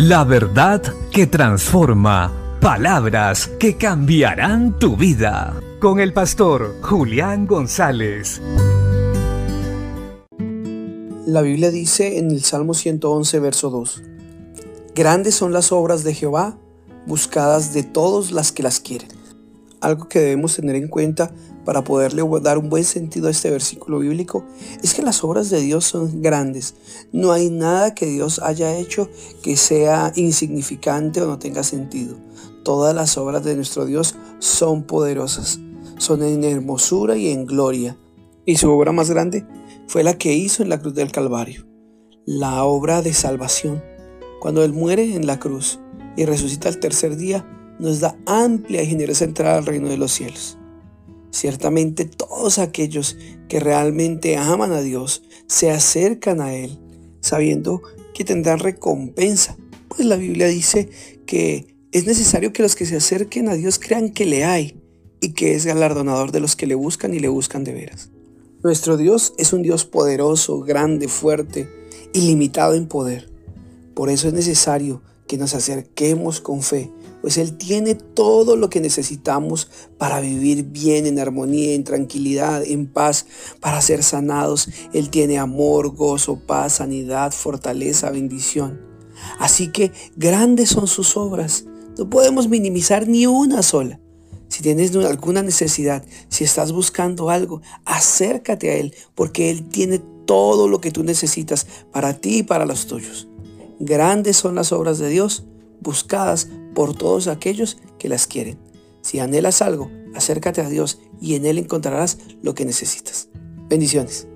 La verdad que transforma. Palabras que cambiarán tu vida. Con el pastor Julián González. La Biblia dice en el Salmo 111, verso 2. Grandes son las obras de Jehová, buscadas de todos las que las quieren. Algo que debemos tener en cuenta para poderle dar un buen sentido a este versículo bíblico es que las obras de Dios son grandes. No hay nada que Dios haya hecho que sea insignificante o no tenga sentido. Todas las obras de nuestro Dios son poderosas, son en hermosura y en gloria. Y su obra más grande fue la que hizo en la cruz del Calvario, la obra de salvación. Cuando Él muere en la cruz y resucita el tercer día, nos da amplia y generosa entrada al reino de los cielos. Ciertamente todos aquellos que realmente aman a Dios se acercan a Él sabiendo que tendrán recompensa. Pues la Biblia dice que es necesario que los que se acerquen a Dios crean que le hay y que es galardonador de los que le buscan y le buscan de veras. Nuestro Dios es un Dios poderoso, grande, fuerte, ilimitado en poder. Por eso es necesario que nos acerquemos con fe pues Él tiene todo lo que necesitamos para vivir bien, en armonía, en tranquilidad, en paz, para ser sanados. Él tiene amor, gozo, paz, sanidad, fortaleza, bendición. Así que grandes son sus obras. No podemos minimizar ni una sola. Si tienes alguna necesidad, si estás buscando algo, acércate a Él, porque Él tiene todo lo que tú necesitas para ti y para los tuyos. Grandes son las obras de Dios, buscadas por todos aquellos que las quieren. Si anhelas algo, acércate a Dios y en Él encontrarás lo que necesitas. Bendiciones.